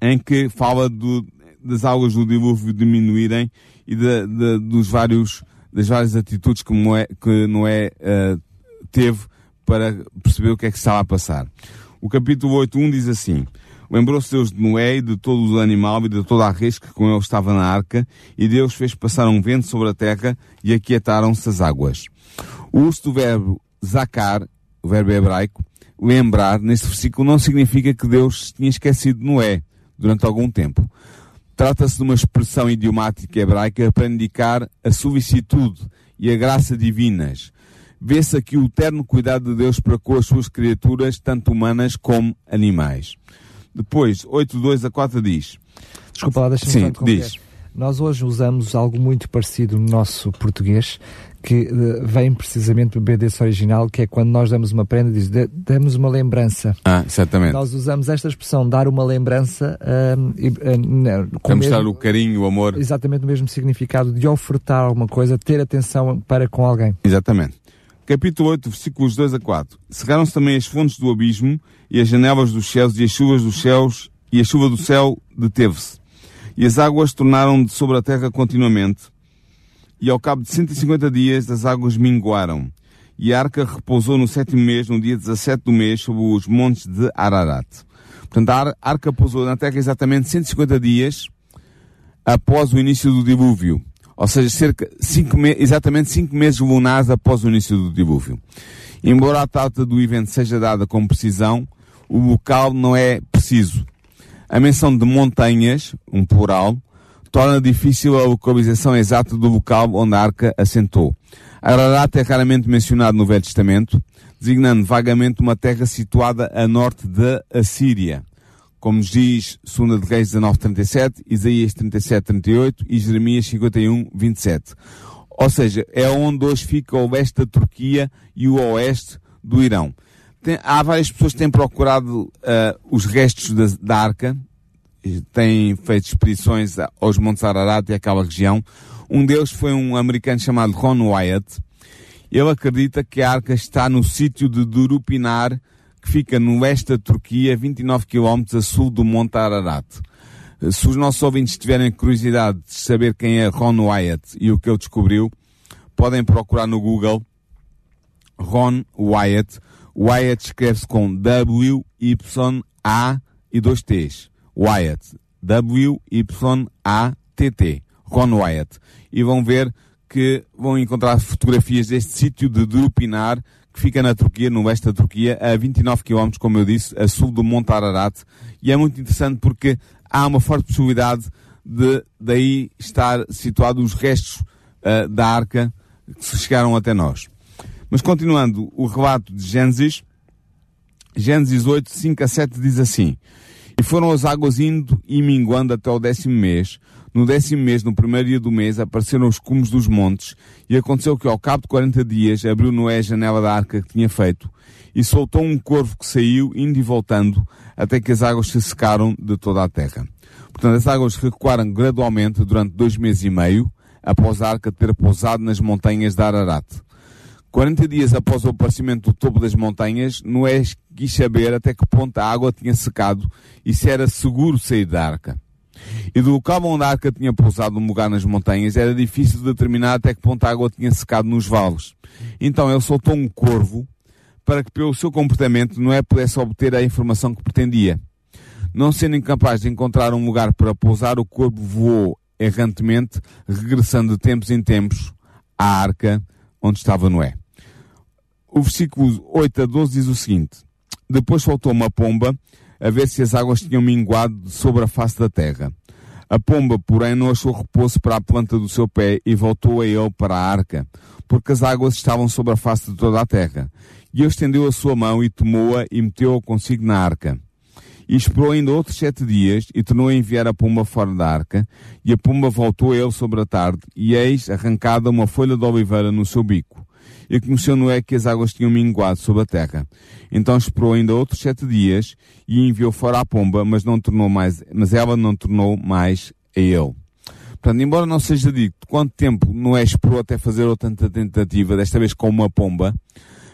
em que fala do- das águas do dilúvio diminuírem e da- da- dos vários, das várias atitudes que Noé, que Noé eh, teve para perceber o que é que estava a passar. O capítulo 8.1 diz assim, Lembrou-se Deus de Noé e de todo o animal e de toda a res que com ele estava na arca, e Deus fez passar um vento sobre a terra e aquietaram-se as águas. O uso do verbo zacar, o verbo hebraico, lembrar, neste versículo não significa que Deus tinha esquecido Noé durante algum tempo. Trata-se de uma expressão idiomática hebraica para indicar a solicitude e a graça divinas. Vê-se aqui o terno cuidado de Deus para com as suas criaturas, tanto humanas como animais. Depois, 8, 2 a 4 diz. Desculpa lá, deixa-me Sim, diz. Nós hoje usamos algo muito parecido no nosso português, que eh, vem precisamente do BDS original, que é quando nós damos uma prenda, diz, "Dê- damos uma lembrança. Ah, exatamente. Nós usamos esta expressão, dar uma lembrança, ahm, e, Para mostrar mesmo- o carinho, o amor. exatamente o mesmo significado de ofertar alguma coisa, ter atenção para com alguém. Exatamente. Capítulo 8, versículos 2 a 4. Cerraram-se também as fontes do abismo e as janelas dos céus e as chuvas dos céus e a chuva do céu deteve-se. E as águas tornaram de sobre a terra continuamente. E ao cabo de 150 dias as águas minguaram. E a arca repousou no sétimo mês, no dia 17 do mês, sobre os montes de Ararat. Portanto, a arca pousou na terra exatamente 150 dias após o início do dilúvio. Ou seja, cerca cinco exatamente cinco meses lunares após o início do dilúvio. Embora a data do evento seja dada com precisão, o local não é preciso. A menção de montanhas, um plural, torna difícil a localização exata do local onde a arca assentou. Ararat é raramente mencionado no Velho Testamento, designando vagamente uma terra situada a norte da Assíria como nos diz 2 de Reis 19:37, Isaías 37:38 e Jeremias 51:27. Ou seja, é onde hoje fica o oeste da Turquia e o oeste do Irão. Tem, há várias pessoas que têm procurado uh, os restos da, da arca, têm feito expedições aos Montes Ararat e àquela região. Um deles foi um americano chamado Ron Wyatt. Ele acredita que a arca está no sítio de Durupinar, que fica no oeste da Turquia, 29 km a sul do Monte Ararat. Se os nossos ouvintes tiverem curiosidade de saber quem é Ron Wyatt e o que ele descobriu, podem procurar no Google Ron Wyatt. Wyatt escreve-se com W-Y-A e dois T's. Wyatt. W-Y-A-T-T. Ron Wyatt. E vão ver que vão encontrar fotografias deste sítio de Drupinar, que fica na Turquia, no oeste da Turquia, a 29 km, como eu disse, a sul do Monte Ararat. E é muito interessante porque há uma forte possibilidade de daí estar situados os restos uh, da arca que chegaram até nós. Mas continuando o relato de Gênesis, Gênesis 8, 5 a 7 diz assim, E foram as águas indo e minguando até o décimo mês, no décimo mês, no primeiro dia do mês, apareceram os cumes dos montes, e aconteceu que ao cabo de quarenta dias abriu Noé a janela da arca que tinha feito, e soltou um corvo que saiu, indo e voltando, até que as águas se secaram de toda a terra. Portanto, as águas recuaram gradualmente durante dois meses e meio, após a arca ter pousado nas montanhas de Ararat. Quarenta dias após o aparecimento do topo das montanhas, Noé quis saber até que ponto a água tinha secado e se era seguro sair da arca. E do local onde a arca tinha pousado um lugar nas montanhas, era difícil determinar até que ponto a água tinha secado nos vales. Então ele soltou um corvo para que, pelo seu comportamento, Noé pudesse obter a informação que pretendia. Não sendo incapaz de encontrar um lugar para pousar, o corvo voou errantemente, regressando de tempos em tempos à arca onde estava Noé. O versículo 8 a 12 diz o seguinte: Depois soltou uma pomba a ver se as águas tinham minguado sobre a face da terra. A pomba, porém, não achou repouso para a planta do seu pé e voltou a ele para a arca, porque as águas estavam sobre a face de toda a terra. E ele estendeu a sua mão e tomou-a e meteu-a consigo na arca. E esperou ainda outros sete dias e tornou a enviar a pomba fora da arca, e a pomba voltou a ele sobre a tarde, e eis arrancada uma folha de oliveira no seu bico e conheceu Noé que as águas tinham minguado sobre a terra. Então esperou ainda outros sete dias e enviou fora a pomba, mas não tornou mais, mas ela não tornou mais a ele. Portanto, embora não seja dito quanto tempo Noé esperou até fazer outra tentativa, desta vez com uma pomba,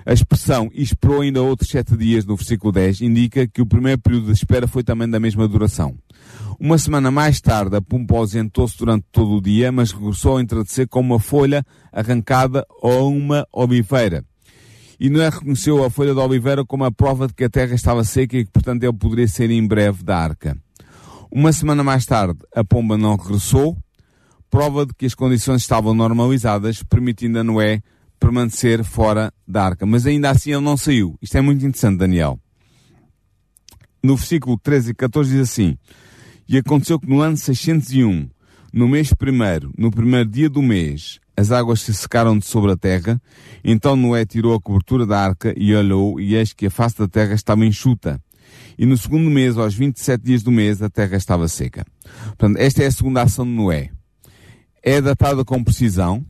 a expressão esperou ainda outros sete dias no versículo 10 indica que o primeiro período de espera foi também da mesma duração. Uma semana mais tarde, a pomba ausentou-se durante todo o dia, mas regressou a entardecer com uma folha arrancada ou uma oliveira. E Noé reconheceu a folha da oliveira como a prova de que a terra estava seca e que, portanto, ele poderia ser em breve da arca. Uma semana mais tarde, a pomba não regressou, prova de que as condições estavam normalizadas, permitindo a Noé permanecer fora da arca. Mas ainda assim ele não saiu. Isto é muito interessante, Daniel. No versículo 13 e 14 diz assim, e aconteceu que no ano 601, no mês primeiro, no primeiro dia do mês, as águas se secaram de sobre a terra. Então Noé tirou a cobertura da arca e olhou, e eis que a face da terra estava enxuta. E no segundo mês, aos 27 dias do mês, a terra estava seca. Portanto, esta é a segunda ação de Noé. É datada com precisão,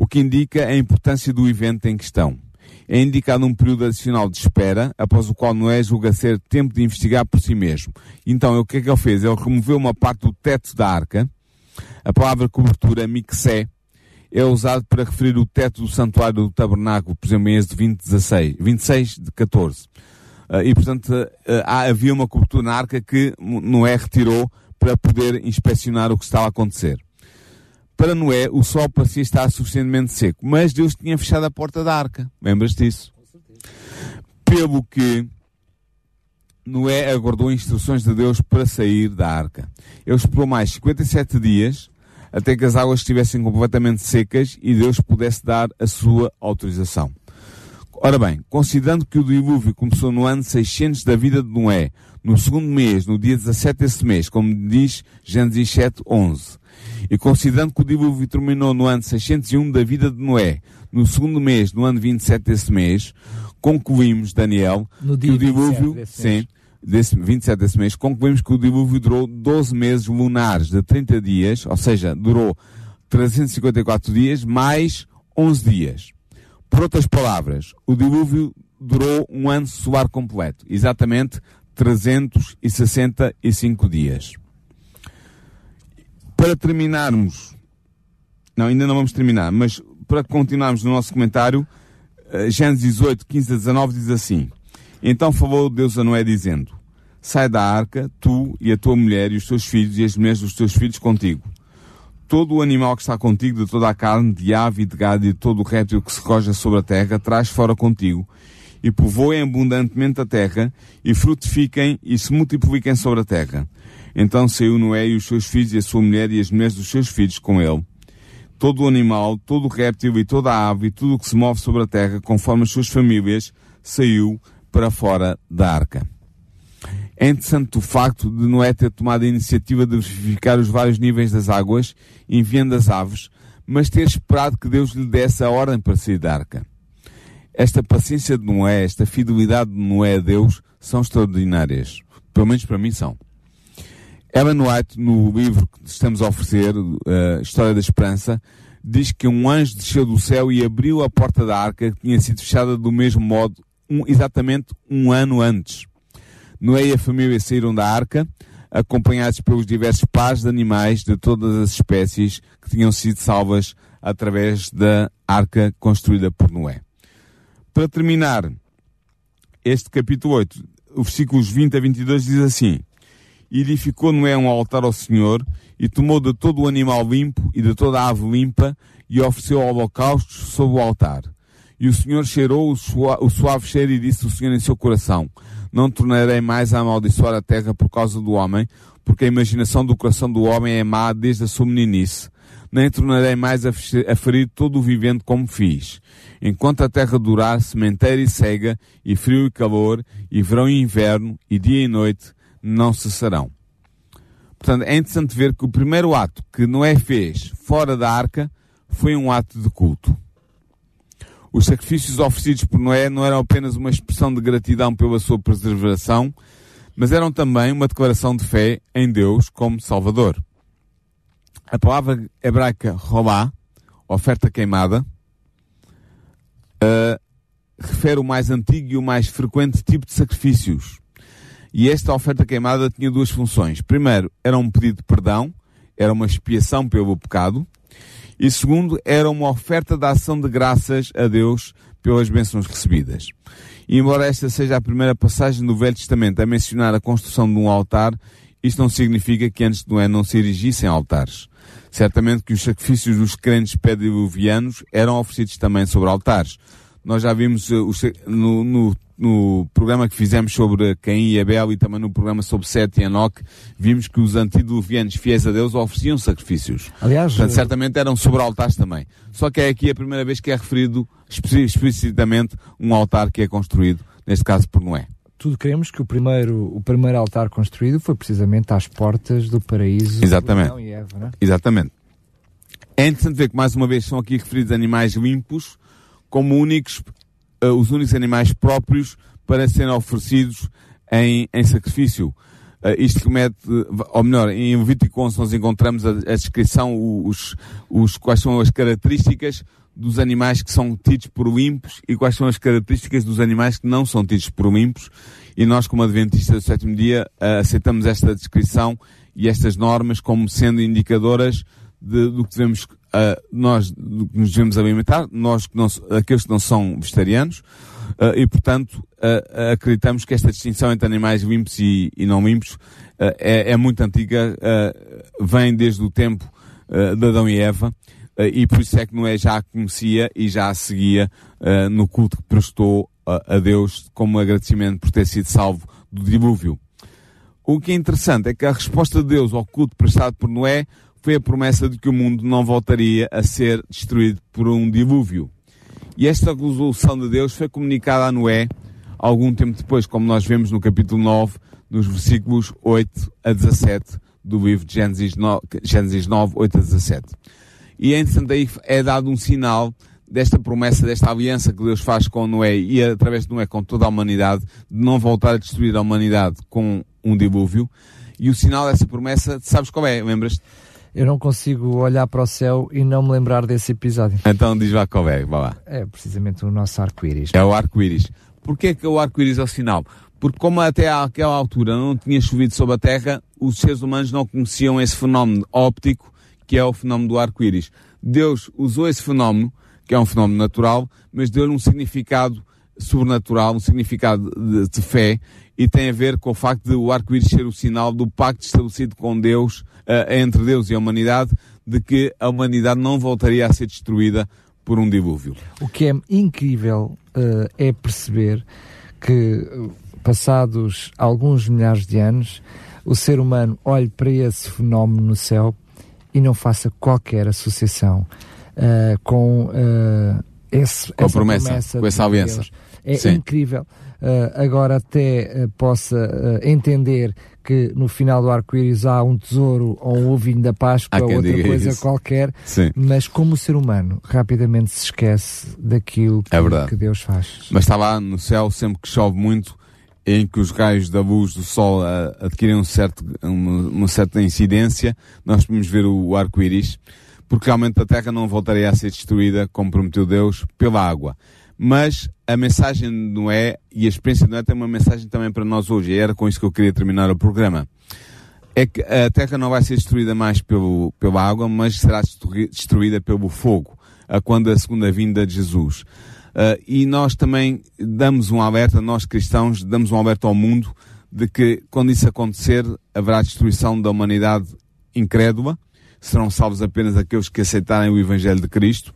o que indica a importância do evento em questão é indicado um período adicional de espera, após o qual Noé julga ser tempo de investigar por si mesmo. Então, o que é que ele fez? Ele removeu uma parte do teto da arca. A palavra cobertura, mixé, é usado para referir o teto do santuário do tabernáculo, por exemplo, em Êxodo 20, 16, 26 de 14. Uh, e, portanto, uh, havia uma cobertura na arca que Noé retirou para poder inspecionar o que estava a acontecer. Para Noé, o sol parecia estar suficientemente seco, mas Deus tinha fechado a porta da arca. Lembras disso? Pelo que Noé aguardou instruções de Deus para sair da arca. Ele esperou mais 57 dias até que as águas estivessem completamente secas e Deus pudesse dar a sua autorização. Ora bem, considerando que o dilúvio começou no ano 600 da vida de Noé, no segundo mês, no dia 17 desse mês, como diz Gênesis 7, 11, e considerando que o dilúvio terminou no ano 601 da vida de Noé, no segundo mês, no ano 27 desse mês, concluímos, Daniel, que o dilúvio, desse sim, desse, 27 desse mês, concluímos que o dilúvio durou 12 meses lunares de 30 dias, ou seja, durou 354 dias mais 11 dias. Por outras palavras, o dilúvio durou um ano solar completo, exatamente 365 dias. Para terminarmos, não, ainda não vamos terminar, mas para continuarmos no nosso comentário, eh, Gênesis 18, 15 a 19 diz assim: Então falou Deus a Noé dizendo: Sai da arca, tu e a tua mulher e os teus filhos e as mulheres dos teus filhos contigo. Todo o animal que está contigo, de toda a carne, de ave e de gado e de todo o réptil que se roja sobre a terra, traz fora contigo. E povoem abundantemente a terra, e frutifiquem e se multipliquem sobre a terra. Então saiu Noé e os seus filhos e a sua mulher e as mulheres dos seus filhos com ele. Todo o animal, todo o réptil e toda a ave e tudo o que se move sobre a terra, conforme as suas famílias, saiu para fora da arca. É interessante o facto de Noé ter tomado a iniciativa de verificar os vários níveis das águas, enviando as aves, mas ter esperado que Deus lhe desse a ordem para sair da arca. Esta paciência de Noé, esta fidelidade de Noé a Deus, são extraordinárias. Pelo menos para mim são. Ellen White, no livro que estamos a oferecer, uh, História da Esperança, diz que um anjo desceu do céu e abriu a porta da arca que tinha sido fechada do mesmo modo, um, exatamente um ano antes. Noé e a família saíram da arca, acompanhados pelos diversos pares de animais de todas as espécies que tinham sido salvas através da arca construída por Noé. Para terminar este capítulo 8, os versículos 20 a 22 diz assim: E edificou Noé um altar ao Senhor, e tomou de todo o animal limpo e de toda a ave limpa, e ofereceu holocaustos sobre o altar. E o Senhor cheirou o suave cheiro e disse o Senhor em seu coração: Não tornarei mais a amaldiçoar a terra por causa do homem, porque a imaginação do coração do homem é má desde a sua meninice. Nem tornarei mais a ferir todo o vivente como fiz. Enquanto a terra durar, sementeira e cega, e frio e calor, e verão e inverno, e dia e noite, não cessarão. Portanto, é interessante ver que o primeiro ato que Noé fez fora da arca foi um ato de culto. Os sacrifícios oferecidos por Noé não eram apenas uma expressão de gratidão pela sua preservação, mas eram também uma declaração de fé em Deus como Salvador. A palavra hebraica robá, oferta queimada, uh, refere o mais antigo e o mais frequente tipo de sacrifícios. E esta oferta queimada tinha duas funções. Primeiro, era um pedido de perdão, era uma expiação pelo pecado. E segundo, era uma oferta de ação de graças a Deus pelas bênçãos recebidas. E embora esta seja a primeira passagem do Velho Testamento a mencionar a construção de um altar, isto não significa que antes de Noé não se erigissem altares. Certamente que os sacrifícios dos crentes pediluvianos eram oferecidos também sobre altares. Nós já vimos uh, no, no no programa que fizemos sobre Caim e Abel e também no programa sobre Sete e Enoque, vimos que os antediluvianos fiéis a Deus ofereciam sacrifícios. Aliás, Portanto, certamente eram sobre altares também. Só que é aqui a primeira vez que é referido explicitamente um altar que é construído, neste caso por Noé. Tudo queremos que o primeiro, o primeiro altar construído foi precisamente às portas do paraíso Exatamente. e Eva, não é? Exatamente. É interessante ver que mais uma vez são aqui referidos animais limpos como únicos uh, os únicos animais próprios para serem oferecidos em, em sacrifício. Uh, isto remete, ou melhor, em Levítico 11 nós encontramos a, a descrição, os, os, quais são as características dos animais que são tidos por limpos e quais são as características dos animais que não são tidos por limpos. E nós, como Adventistas do sétimo dia, aceitamos esta descrição e estas normas como sendo indicadoras de, do que devemos uh, nós nos devemos alimentar, nós que não, aqueles que não são vegetarianos, uh, e portanto uh, acreditamos que esta distinção entre animais limpos e, e não limpos é, é, muito antiga, vem desde o tempo de Adão e Eva, e por isso é que Noé já a conhecia e já a seguia no culto que prestou a Deus como agradecimento por ter sido salvo do dilúvio. O que é interessante é que a resposta de Deus ao culto prestado por Noé foi a promessa de que o mundo não voltaria a ser destruído por um dilúvio. E esta resolução de Deus foi comunicada a Noé algum tempo depois, como nós vemos no capítulo 9, nos versículos 8 a 17 do livro de Gênesis 9, Gênesis 9 8 a 17. E é interessante aí é dado um sinal desta promessa, desta aliança que Deus faz com Noé e através de Noé com toda a humanidade, de não voltar a destruir a humanidade com um dilúvio. E o sinal dessa promessa, sabes qual é? Lembras-te? Eu não consigo olhar para o céu e não me lembrar desse episódio. Então diz lá qual é, vá lá. É precisamente o nosso arco-íris. É o arco-íris. Porquê que o arco-íris é o sinal? Porque como até àquela altura não tinha chovido sobre a Terra, os seres humanos não conheciam esse fenómeno óptico que é o fenómeno do arco-íris. Deus usou esse fenómeno, que é um fenómeno natural, mas deu-lhe um significado sobrenatural, um significado de, de, fé, e tem a ver com o facto de o arco-íris ser o sinal do pacto estabelecido com Deus, uh, entre Deus e a humanidade, de que a humanidade não voltaria a ser destruída por um dilúvio. O que é incrível uh, é perceber que, passados alguns milhares de anos, o ser humano olhe para esse fenómeno no céu e não faça qualquer associação uh, com uh, esse, com essa promessa, promessa, com essa aliança. É Sim. incrível. Uh, agora até possa entender que no final do arco-íris há um tesouro ou um ovinho da Páscoa ou outra coisa isso. qualquer, Sim. mas como o ser humano rapidamente se esquece daquilo que, é que Deus faz. Mas está lá no céu, sempre que chove muito, em que os raios da luz do Sol uh, adquirem um certo, uma, uma, certa incidência, nós podemos ver o, o arco-íris, porque realmente a Terra não voltaria a ser destruída, como prometeu Deus, pela água. Mas a mensagem de Noé e a experiência de Noé tem uma mensagem também para nós hoje, e era com isso que eu queria terminar o programa. É que a Terra não vai ser destruída mais pelo, pela água, mas será destruída pelo fogo, a quando a segunda vinda de Jesus. Uh, e nós também damos um alerta, nós cristãos, damos um alerta ao mundo de que quando isso acontecer haverá destruição da humanidade incrédula, serão salvos apenas aqueles que aceitarem o Evangelho de Cristo.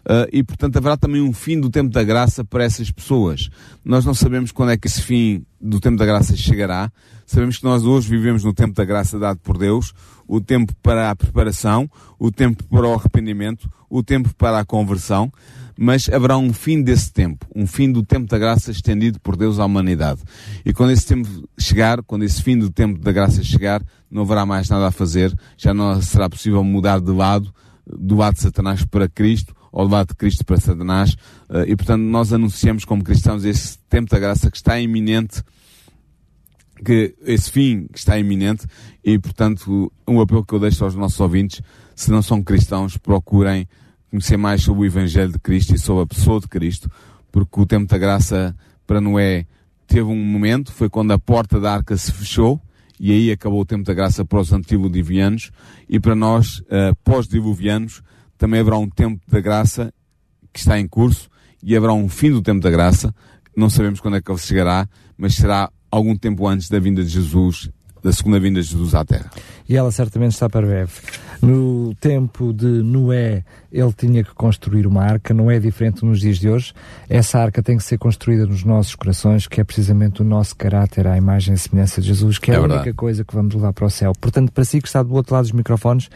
Uh, e portanto haverá também um fim do tempo da graça para essas pessoas. Nós não sabemos quando é que esse fim do tempo da graça chegará. Sabemos que nós hoje vivemos no tempo da graça dado por Deus, o tempo para a preparação, o tempo para o arrependimento, o tempo para a conversão mas haverá um fim desse tempo, um fim do tempo da graça estendido por Deus à humanidade. E quando esse tempo chegar, quando esse fim do tempo da graça chegar, não haverá mais nada a fazer, já não será possível mudar de lado, do lado de Satanás para Cristo, do lado de Cristo para Satanás, eh, e portanto nós anunciamos como cristãos esse tempo da graça que está iminente, que esse fim que está iminente, e portanto um apelo que eu deixo aos nossos ouvintes, se não são cristãos, procurem conhecer mais sobre o Evangelho de Cristo e sobre a pessoa de Cristo, porque o tempo da graça para Noé teve um momento, foi quando a porta da arca se fechou, e aí acabou o tempo da graça para os antediluvianos, e para nós, uh, pós-diluvianos, também haverá um tempo da graça que está em curso, e haverá um fim do tempo da graça, não sabemos quando é que ele chegará, mas será algum tempo antes da vinda de Jesus da segunda vinda de Jesus à Terra. E ela certamente está para breve. No tempo de Noé, ele tinha que construir uma arca, não é diferente nos dias de hoje. Essa arca tem que ser construída nos nossos corações, que é precisamente o nosso caráter, a imagem e semelhança de Jesus, que é, é a verdade. única coisa que vamos levar para o céu. Portanto, para si que está do outro lado dos microfones,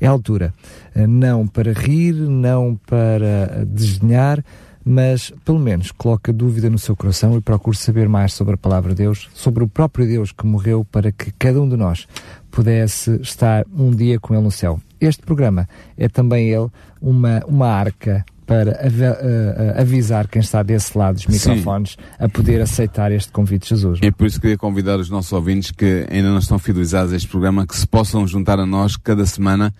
é a altura. Eh, não para rir, não para desdenhar, mas pelo menos coloque a dúvida no seu coração e procure saber mais sobre a palavra de Deus, sobre o próprio Deus que morreu para que cada um de nós pudesse estar um dia com Ele no céu. Este programa é também ele uma, uma arca para av uh, avisar quem está desse lado dos microfones Sim. a poder aceitar este convite de Jesus. E por isso queria convidar os nossos ouvintes que ainda não estão fidelizados a este programa que se possam juntar a nós cada semana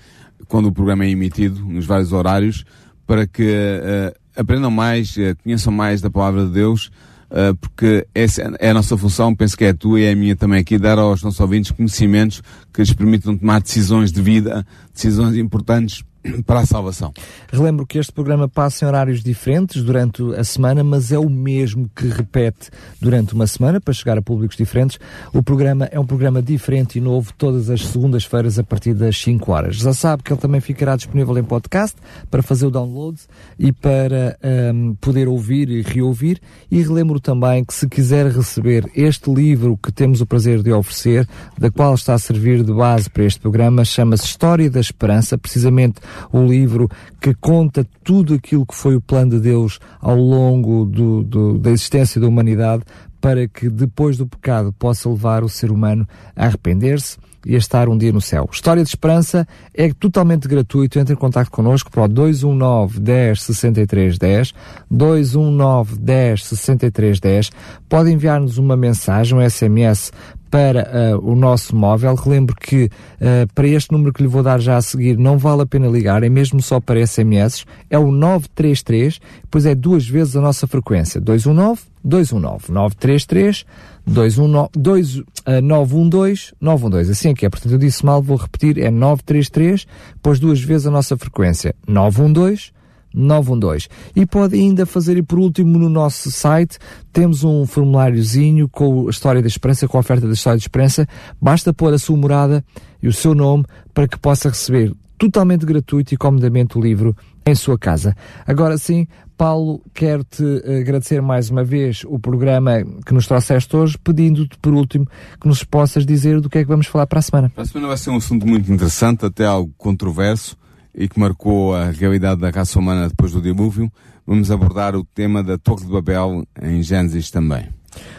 quando o programa é emitido nos vários horários para que uh, aprendam mais, uh, conheçam mais da palavra de Deus, uh, porque essa é a nossa função, penso que é a tua e é a minha também aqui, dar aos nossos ouvintes conhecimentos que lhes permitam tomar decisões de vida, decisões importantes para a salvação. Relembro que este programa passa em horários diferentes durante a semana, mas é o mesmo que repete durante uma semana para chegar a públicos diferentes. O programa é um programa diferente e novo todas as segundas-feiras a partir das 5 horas. Já sabe que ele também ficará disponível em podcast para fazer o download e para um, poder ouvir e reouvir. E relembro também que se quiser receber este livro que temos o prazer de oferecer, da qual está a servir de base para este programa, chama-se História da Esperança, precisamente o livro que conta tudo aquilo que foi o plano de Deus ao longo do, do, da existência da humanidade para que depois do pecado possa levar o ser humano a arrepender-se e a estar um dia no céu. História de Esperança é totalmente gratuito. Entre em contato connosco para o 219 10 63 10, 219 10 63 10. Pode enviar-nos uma mensagem, um SMS para uh, o nosso móvel. Relembro que uh, para este número que lhe vou dar já a seguir não vale a pena ligar, é mesmo só para SMS. É o 933, depois é duas vezes a nossa frequência. 219 219 933 219 2, uh, 912 912. Assim é que é. Portanto, eu disse mal, vou repetir. É 933, depois duas vezes a nossa frequência. 912 912. E pode ainda fazer, e por último, no nosso site, temos um formuláriozinho com a história da esperança, com a oferta da história da esperança. Basta pôr a sua morada e o seu nome para que possa receber totalmente gratuito e comodamente o livro em sua casa. Agora sim, Paulo, quero-te agradecer mais uma vez o programa que nos trouxeste hoje, pedindo-te, por último, que nos possas dizer do que é que vamos falar para a semana. Para a semana vai ser um assunto muito interessante, até algo controverso, e que marcou a realidade da raça humana depois do dilúvio. Vamos abordar o tema da Torre de Babel em Gênesis também.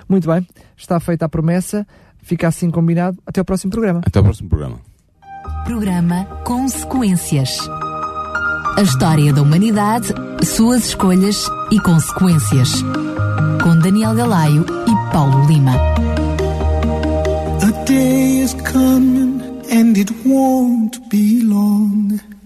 Muito bem, está feita a promessa, fica assim combinado. Até o próximo programa. Até o próximo programa. Programa Consequências. A história da humanidade, suas escolhas e consequências. Com Daniel Galaio e Paulo Lima. A day is coming and it won't be long.